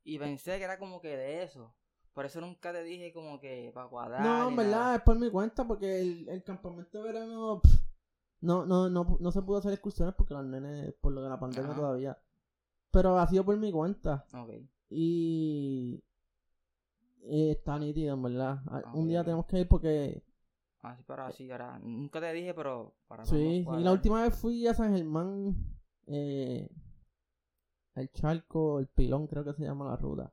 y pensé que era como que de eso. Por eso nunca te dije como que para cuadrar. No, en verdad nada. es por mi cuenta porque el, el campamento de verano pff, no, no, no, no se pudo hacer excursiones porque los nenes, por lo de la pandemia Ajá. todavía. Pero ha sido por mi cuenta. Ok. Y eh, está nítido, en verdad. Ah, Un día tenemos que ir porque... Así para así, ahora. Nunca te dije, pero para Sí, y la última vez fui a San Germán eh, el charco, el pilón, creo que se llama la ruta.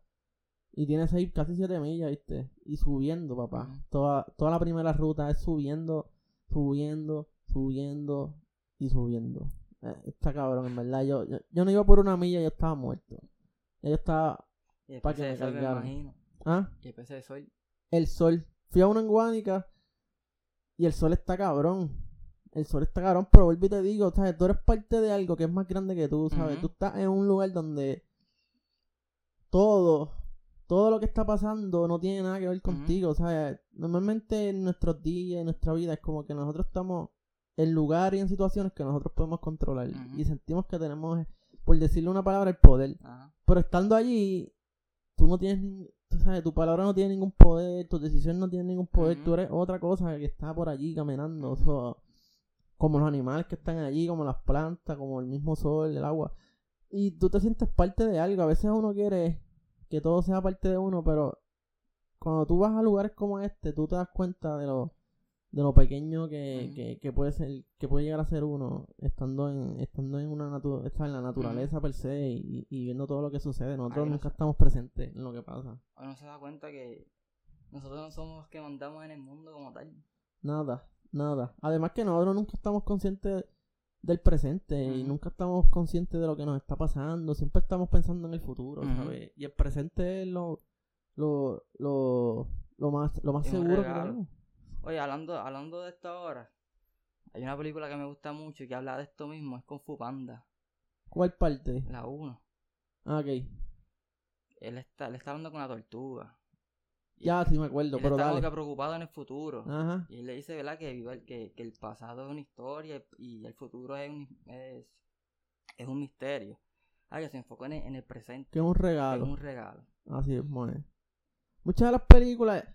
Y tiene seis, casi 7 millas, ¿viste? Y subiendo, papá. Toda, toda la primera ruta es subiendo, subiendo, subiendo y subiendo. Eh, está cabrón, en verdad. Yo, yo, yo no iba por una milla, yo estaba muerto. Yo estaba. Y Pa' después que se me. ¿Ah? Y después de sol. El sol. Fui a una en Guánica y el sol está cabrón. El sol está cabrón, pero vuelvo y te digo, ¿sabes? Tú eres parte de algo que es más grande que tú, ¿sabes? Tú estás en un lugar donde todo, todo lo que está pasando no tiene nada que ver contigo, ¿sabes? Normalmente en nuestros días, en nuestra vida, es como que nosotros estamos en lugares y en situaciones que nosotros podemos controlar y sentimos que tenemos, por decirle una palabra, el poder. Pero estando allí, tú no tienes tú sabes, tu palabra no tiene ningún poder, tu decisión no tiene ningún poder, tú eres otra cosa que está por allí caminando, so, como los animales que están allí, como las plantas, como el mismo sol, el agua. Y tú te sientes parte de algo, a veces uno quiere que todo sea parte de uno, pero cuando tú vas a lugares como este, tú te das cuenta de lo de lo pequeño que, que, que puede ser que puede llegar a ser uno estando en estando en una natu- está en la naturaleza per se y, y viendo todo lo que sucede. Nosotros no nunca estamos presentes en lo que pasa. Uno se da cuenta que nosotros no somos los que mandamos en el mundo como tal. nada nada. Además que nosotros nunca estamos conscientes del presente y nunca estamos conscientes de lo que nos está pasando siempre estamos pensando en el futuro. ¿sabes? y el presente es lo lo lo, lo más lo más Es seguro que tenemos Oye, hablando, hablando de esto ahora, hay una película que me gusta mucho y que habla de esto mismo, es Kung Fu Panda, ¿cuál parte? la 1. ah ok Él está, él está hablando con la tortuga. Ya sí me acuerdo él pero está como dale que preocupado en el futuro. ajá Y él le dice, ¿verdad? Que, viva el- que, que el pasado es una historia y el futuro es un, es, es un misterio. Ah, que se enfocó en el, en el presente. que es un que regalo es un regalo. Así es, Muchas de las películas,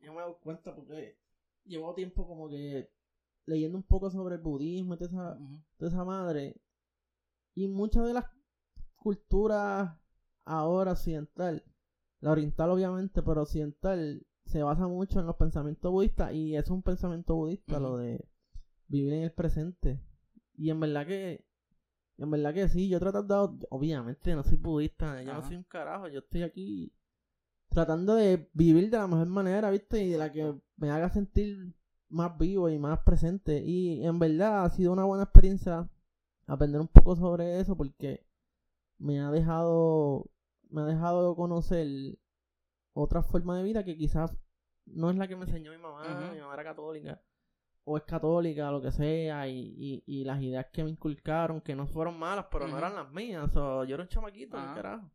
yo me doy cuenta porque llevo tiempo como que leyendo un poco sobre el budismo y toda esa, toda esa madre. Y muchas de las culturas ahora occidental, la oriental obviamente, pero occidental, se basa mucho en los pensamientos budistas y es un pensamiento budista lo de vivir en el presente. Y en verdad que, en verdad que sí, yo he tratado, obviamente no soy budista, yo no soy un carajo, yo estoy aquí tratando de vivir de la mejor manera, ¿viste? Y de la que me haga sentir más vivo y más presente. Y en verdad ha sido una buena experiencia aprender un poco sobre eso porque me ha dejado me ha dejado conocer otra forma de vida que quizás no es la que me enseñó mi mamá, mi mamá era católica o es católica, lo que sea, y, y, y las ideas que me inculcaron, que no fueron malas, pero no eran las mías, so, yo era un chamaquito, ¿qué Ajá. carajo.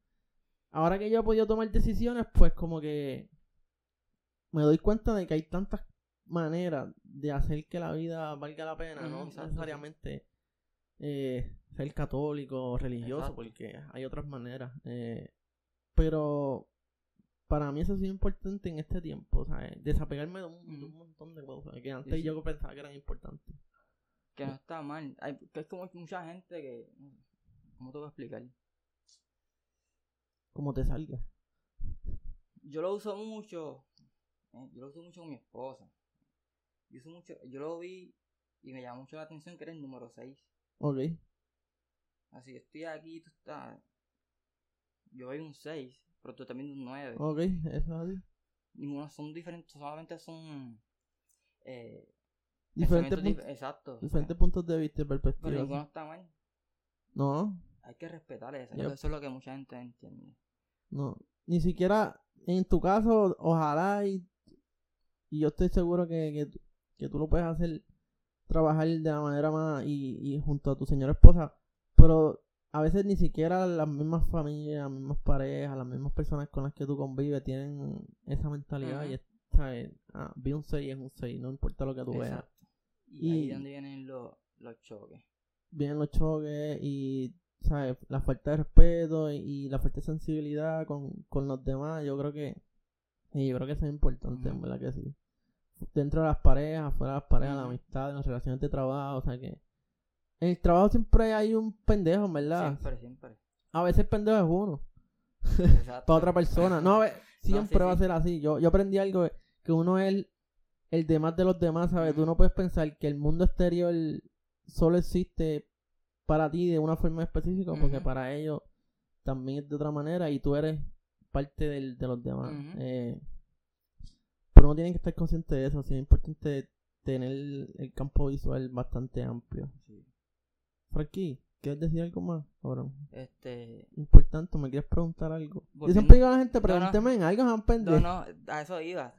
Ahora que yo he podido tomar decisiones, pues como que me doy cuenta de que hay tantas maneras de hacer que la vida valga la pena, no exacto, sí. necesariamente eh, ser católico o religioso, Exacto. porque hay otras maneras. eh, pero para mí eso ha sido importante en este tiempo, ¿sabes? Desapegarme de un, de un montón de cosas que antes Sí, sí. yo pensaba que eran importantes. Que no está mal. Hay, que es como mucha gente que... ¿Cómo te voy a explicar? Como te salga. Yo lo uso mucho. eh, yo lo uso mucho con mi esposa. Yo, uso mucho, yo lo vi y me llamó mucho la atención que era el número 6. Ok. Así que estoy aquí, tú estás. Yo veo un 6, pero tú también un 9. Ok, eso es así. Ninguno son diferentes, solamente son. Eh, Diferentes, puntos dif- Exacto. diferentes puntos de vista y Pero perspectivas. ninguno está mal. No, Hay que respetar eso. Yep. Eso es lo que mucha gente entiende. no. Ni siquiera en tu caso, ojalá y, y yo estoy seguro que, que, que tú lo puedes hacer trabajar de la manera más y, y junto a tu señora esposa, pero a veces ni siquiera las mismas familias, las mismas parejas, las mismas personas con las que tú convives tienen esa mentalidad y es, ¿sabes? Ah, vi un 6 es un 6, no importa lo que tú veas. Y, ahí Y- es donde vienen los, los choques. vienen los choques y ¿sabes? la falta de respeto y, y la falta de sensibilidad con, con los demás, yo creo que y yo creo que eso es importante, en verdad que sí. Dentro de las parejas, fuera de las parejas, la amistad, en las relaciones de trabajo, o sea que en el trabajo siempre hay un pendejo, en ¿verdad? Siempre, siempre. A veces el pendejo es uno, Exacto. para otra persona. No, a ver, siempre sí, va a sí. ser así. Yo, yo aprendí algo que, que uno es el, el demás de los demás, ¿sabes? Tú Ujú. no puedes pensar que el mundo exterior solo existe para ti de una forma específica, porque para ellos también es de otra manera y tú eres parte del, de los demás. Eh, pero uno tiene que estar consciente de eso, es importante tener el, el campo visual bastante amplio. Sí. Frankie, ¿quieres decir algo más, cabrón? Este. Importante, ¿me quieres preguntar algo? Yo siempre digo a la gente, No, no. pregúnteme en algo, sean No, no, a eso iba.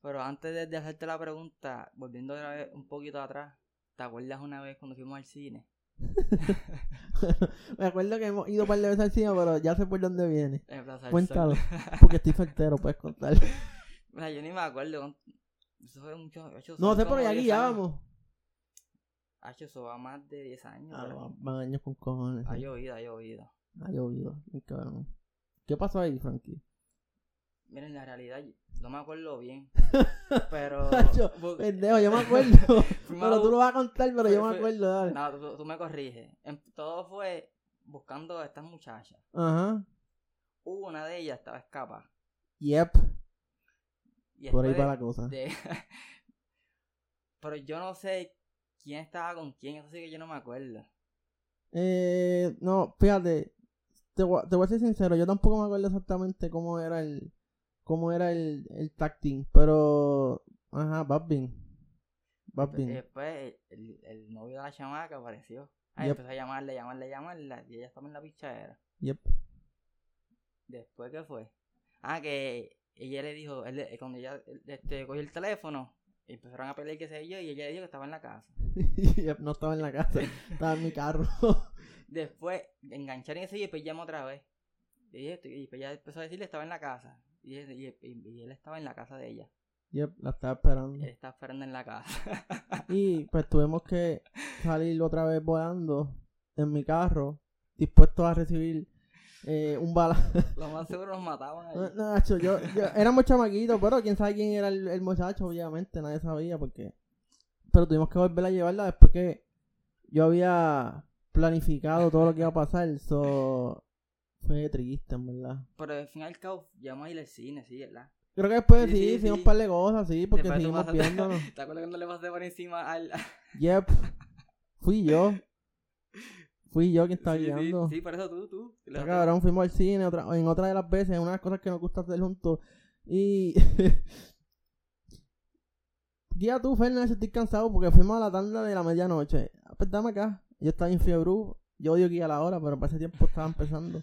Pero antes de, de hacerte la pregunta, volviendo otra vez un poquito atrás, ¿te acuerdas una vez cuando fuimos al cine? Me acuerdo que hemos ido un par de veces al cine, pero ya sé por dónde viene. Cuéntalo, porque estoy soltero, puedes contar. Mira, yo ni me acuerdo. Eso fue mucho. No sé, pero ya 10 guiábamos. Hacho, eso va más de 10 años. Ah, no, van años con cojones. Ha llovido, ha llovido. Ha llovido, cabrón. ¿Qué pasó ahí, Frankie? Miren, la realidad, no me acuerdo bien. Pero. Hacho, Pendejo, yo me acuerdo. pero tú lo vas a contar, pero yo me acuerdo, dale. No, tú, tú me corriges. En- todo fue buscando a estas muchachas. Ajá. Una de ellas estaba escapada. Yep, Y por ahí va la cosa. de- Pero yo no sé quién estaba con quién, eso sí que yo no me acuerdo. Eh, no, fíjate, te voy, a- te voy a ser sincero, yo tampoco me acuerdo exactamente cómo era el cómo era el, el tag team, pero ajá, vas bien. Vas Y bien. después el, el novio de la chamaca apareció. Ah, Yep. empezó a llamarle, llamarle, llamarle. Y ella estaba en la pichadera. Yep. Después, ¿qué fue? Ah, que ella le dijo, él, cuando ella este, cogió el teléfono, empezaron a pelear, qué sé yo, y ella dijo que estaba en la casa. No estaba en la casa, estaba en mi carro. Después engancharon ese y después llamó otra vez. Y, esto- y ella empezó a decirle que estaba en la casa. Y, él- y- y- y él estaba en la casa de ella. yep, la estaba esperando. Él estaba esperando en la casa. Y pues tuvimos que salir otra vez volando en mi carro, dispuestos a recibir eh, un bala. Lo más seguro nos mataban ahí. no, Nacho, yo, yo, éramos chamaquitos, pero quién sabe quién era el, el muchacho, obviamente, nadie sabía porque... Pero tuvimos que volver a llevarla después que yo había planificado todo lo que iba a pasar, so... Fue triste, en verdad. Pero al fin y al cabo, llamamos a ir al cine, sí, ¿verdad? Creo que después Sí, sí, sí, hicimos sí. un par de cosas, sí, porque Después seguimos viéndonos. ¿Te acuerdas cuando le pasé por encima al. Yep, fui yo. Fui yo quien estaba sí, sí, guiando. sí, por eso tú, tú. Está cabrón, fuimos al cine otra, en otra de las veces, una de las cosas que nos gusta hacer juntos. Y. Guía tú, Fernández, estoy cansado porque fuimos a la tanda de la medianoche. Ah, Pues dame acá. Yo estaba en fiebre. Yo odio guía a la hora, pero para ese tiempo estaba empezando.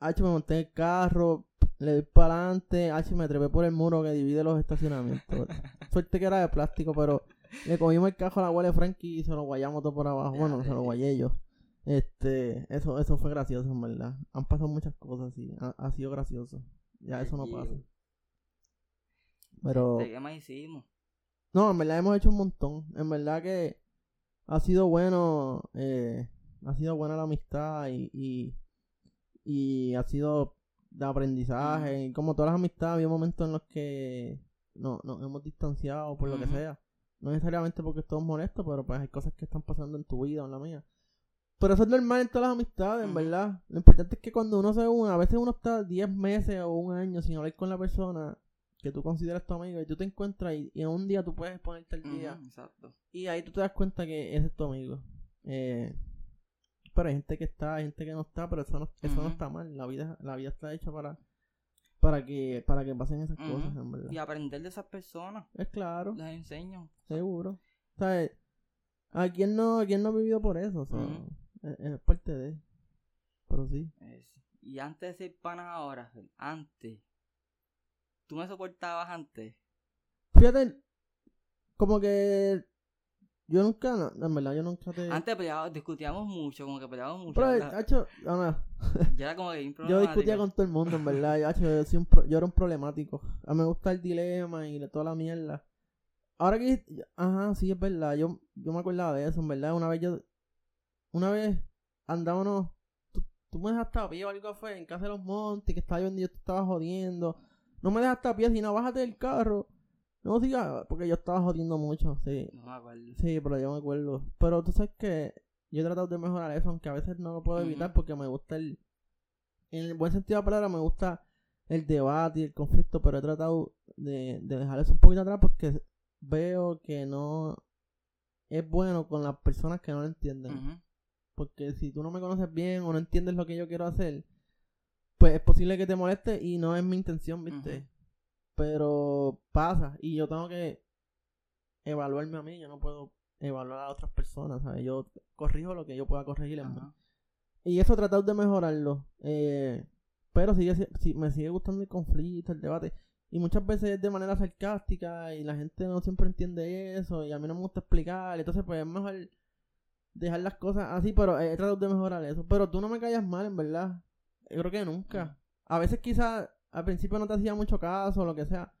H me monté en el carro, le di para adelante. H me trepé por el muro que divide los estacionamientos. Suerte que era de plástico, pero le cogimos el cajo a la abuela de Frankie y se lo guayamos todo por abajo. Bueno, se lo guayé yo. Este, eso, eso fue gracioso, en verdad. Han pasado muchas cosas, sí. Ha, ha sido gracioso. Ya eso no pasa. Pero, ¿Qué más hicimos? no, en verdad hemos hecho un montón. En verdad que ha sido bueno, eh, ha sido buena la amistad y, y, y ha sido de aprendizaje. Y como todas las amistades, había momentos en los que no, nos hemos distanciado por lo que sea. No necesariamente porque estamos molestos, pero pues hay cosas que están pasando en tu vida o en la mía. Pero eso es normal en todas las amistades, en verdad. Lo importante es que cuando uno se une, a veces uno está 10 meses o un año sin hablar con la persona que tú consideras tu amigo y tú te encuentras y, y en un día tú puedes ponerte al día exacto. y ahí tú te das cuenta que ese es tu amigo. Eh, pero hay gente que está, hay gente que no está, pero eso no, eso no está mal. La vida, la vida está hecha para, para que, para que pasen esas cosas, en verdad. Y aprender de esas personas. Es claro, Les enseño. seguro. ¿Sabes? ¿A quién no, a quién no ha vivido por eso? O sea. Es, es parte de. Pero sí. Es- Y antes de ser panas ahora, antes. ¿Tú me soportabas antes? Fíjate, como que yo nunca, no, en verdad, yo nunca te. Antes peleábamos, discutíamos mucho, como que peleábamos mucho. Pero, ¿verdad? hacho, no, no. Ya era como que Yo discutía con todo el mundo, en verdad. Yo, yo, soy un pro- yo era un problemático. A mí me gusta el dilema y de toda la mierda. Ahora que... Ajá, sí, es verdad. Yo, yo me acordaba de eso, en verdad. Una vez yo... Una vez andábamos... Tú, tú me dejaste a pie o algo fue en casa de los montes, que estaba lloviendo y yo te estaba jodiendo. No me dejaste a pie, sino bájate del carro. No sigas, porque yo estaba jodiendo mucho, sí. No me acuerdo. Sí, pero yo me acuerdo. Pero tú sabes que yo he tratado de mejorar eso, aunque a veces no lo puedo evitar porque me gusta el... En el buen sentido de la palabra me gusta el debate y el conflicto, pero he tratado de, de dejar eso un poquito atrás porque veo que no es bueno con las personas que no lo entienden. Porque si tú no me conoces bien o no entiendes lo que yo quiero hacer, pues es posible que te moleste y no es mi intención, ¿viste? Pero pasa y yo tengo que evaluarme a mí, yo no puedo evaluar a otras personas, ¿sabes? Yo corrijo lo que yo pueda corregir en. Ajá. Y eso he tratado de mejorarlo. Eh, pero sigue, si- me sigue gustando el conflicto, el debate. Y muchas veces es de manera sarcástica y la gente no siempre entiende eso y a mí no me gusta explicar. Entonces pues es mejor dejar las cosas así, pero he tratado de mejorar eso. Pero tú no me callas mal, en verdad. Yo creo que nunca. A veces quizás al principio no te hacía mucho caso o lo que sea.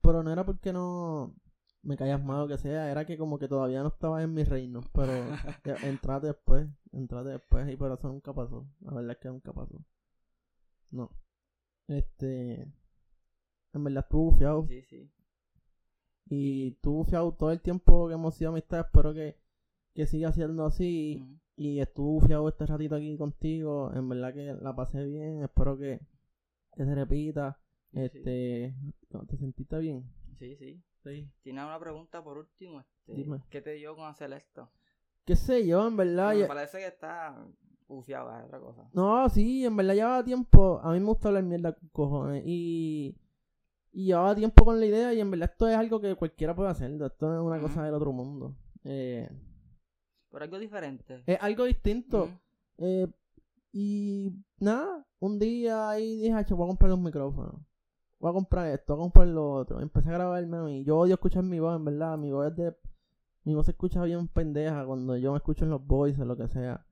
Pero no era porque no me callas mal o que sea. Era que como que todavía no estaba en mi reino. Pero entrate después, entrate después, y pero eso nunca pasó. La verdad es que nunca pasó. No. Este. En verdad estuvo bufiado. Sí, sí. Y estuvo bufiado todo el tiempo que hemos sido amistad. Espero que, que siga siendo así. Y estuvo bufiado este ratito aquí contigo. En verdad que la pasé bien. Espero que, que se repita. Sí, sí. Este. ¿no? ¿Te sentiste bien? Sí, sí. Sí. Tiene una pregunta por último. Este, Dime. ¿Qué te dio con hacer esto? ¿Qué sé yo? En verdad. me ya- parece que está bufiado, es otra cosa. No, sí, en verdad llevaba tiempo. A mí me gusta hablar mierda con cojones. Y, y llevaba tiempo con la idea. Y en verdad esto es algo que cualquiera puede hacer. Esto no es una cosa del otro mundo. Eh, Pero algo diferente. es algo distinto. Eh, y nada, un día ahí dije, "Acho, voy a comprar un micrófono. Voy a comprar esto, voy a comprar lo otro. Empecé a grabarme a mí. Yo odio escuchar mi voz, en verdad. Mi voz es de. Mi voz se escucha bien pendeja cuando yo me escucho en los voices o lo que sea.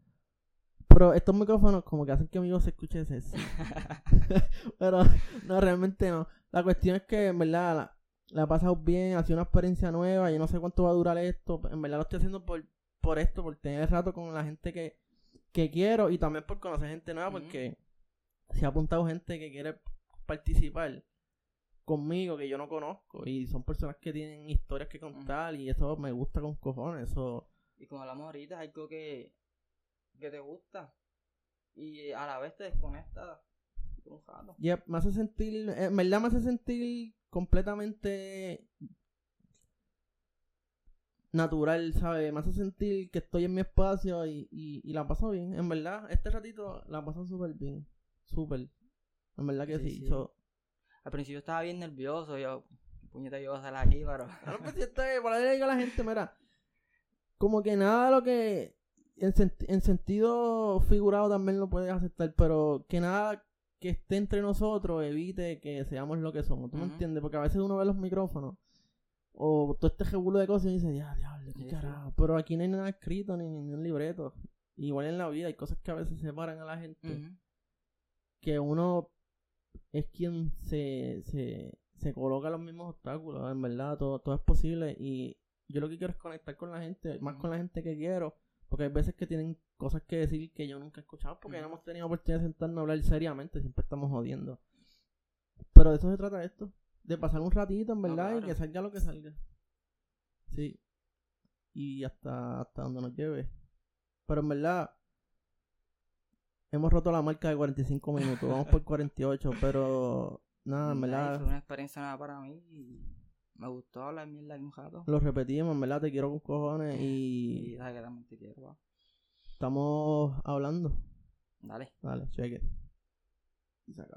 Pero estos micrófonos como que hacen que mi voz se escuche sexy. Pero no, realmente no. La cuestión es que en verdad la, la he pasado bien, ha sido una experiencia nueva. Yo no sé cuánto va a durar esto. En verdad lo estoy haciendo por, por esto, por tener rato con la gente que, que quiero y también por conocer gente nueva porque se ha apuntado gente que quiere participar conmigo que yo no conozco y son personas que tienen historias que contar y eso me gusta con cojones. Eso, Y como hablamos ahorita, es algo que, que te gusta. Y a la vez te desconecta un rato. Yep, me hace sentir, en verdad me hace sentir completamente natural, ¿sabes? Me hace sentir que estoy en mi espacio y, y, y la paso bien. En verdad, este ratito la paso súper bien. Súper. En verdad que Sí, sí. sí. So, Al principio estaba bien nervioso. Yo, puñeta, yo voy a salir aquí, pero. Ahora, pues, si estoy- por ahí le digo a la gente, mira, como que nada de lo que en, senti- en sentido figurado también lo puedes aceptar, pero que nada que esté entre nosotros evite que seamos lo que somos, ¿tú me entiendes? Porque a veces uno ve los micrófonos o todo este revuelo de cosas y dice, ya, diablo, qué carajo, pero aquí no hay nada escrito ni, ni un libreto. Igual en la vida hay cosas que a veces separan a la gente. Que uno es quien se, se, se coloca los mismos obstáculos, en verdad, todo, todo es posible. Y yo lo que quiero es conectar con la gente, más con la gente que quiero, porque hay veces que tienen cosas que decir que yo nunca he escuchado porque no Ujú. hemos tenido oportunidad de sentarnos a hablar seriamente, siempre estamos jodiendo. Pero de eso se trata esto, de pasar un ratito, en No, verdad, y que salga lo que salga. Sí. Y hasta, hasta donde nos lleve. Pero en verdad, hemos roto la marca de 45 minutos. Vamos por 48, pero nada, en verdad, Fue una experiencia nueva para mí y me gustó hablar mierda un rato. lo repetimos, en verdad, te quiero con cojones Y y que también te quiero, va. estamos hablando. Dale. Dale, it. Y se acabó.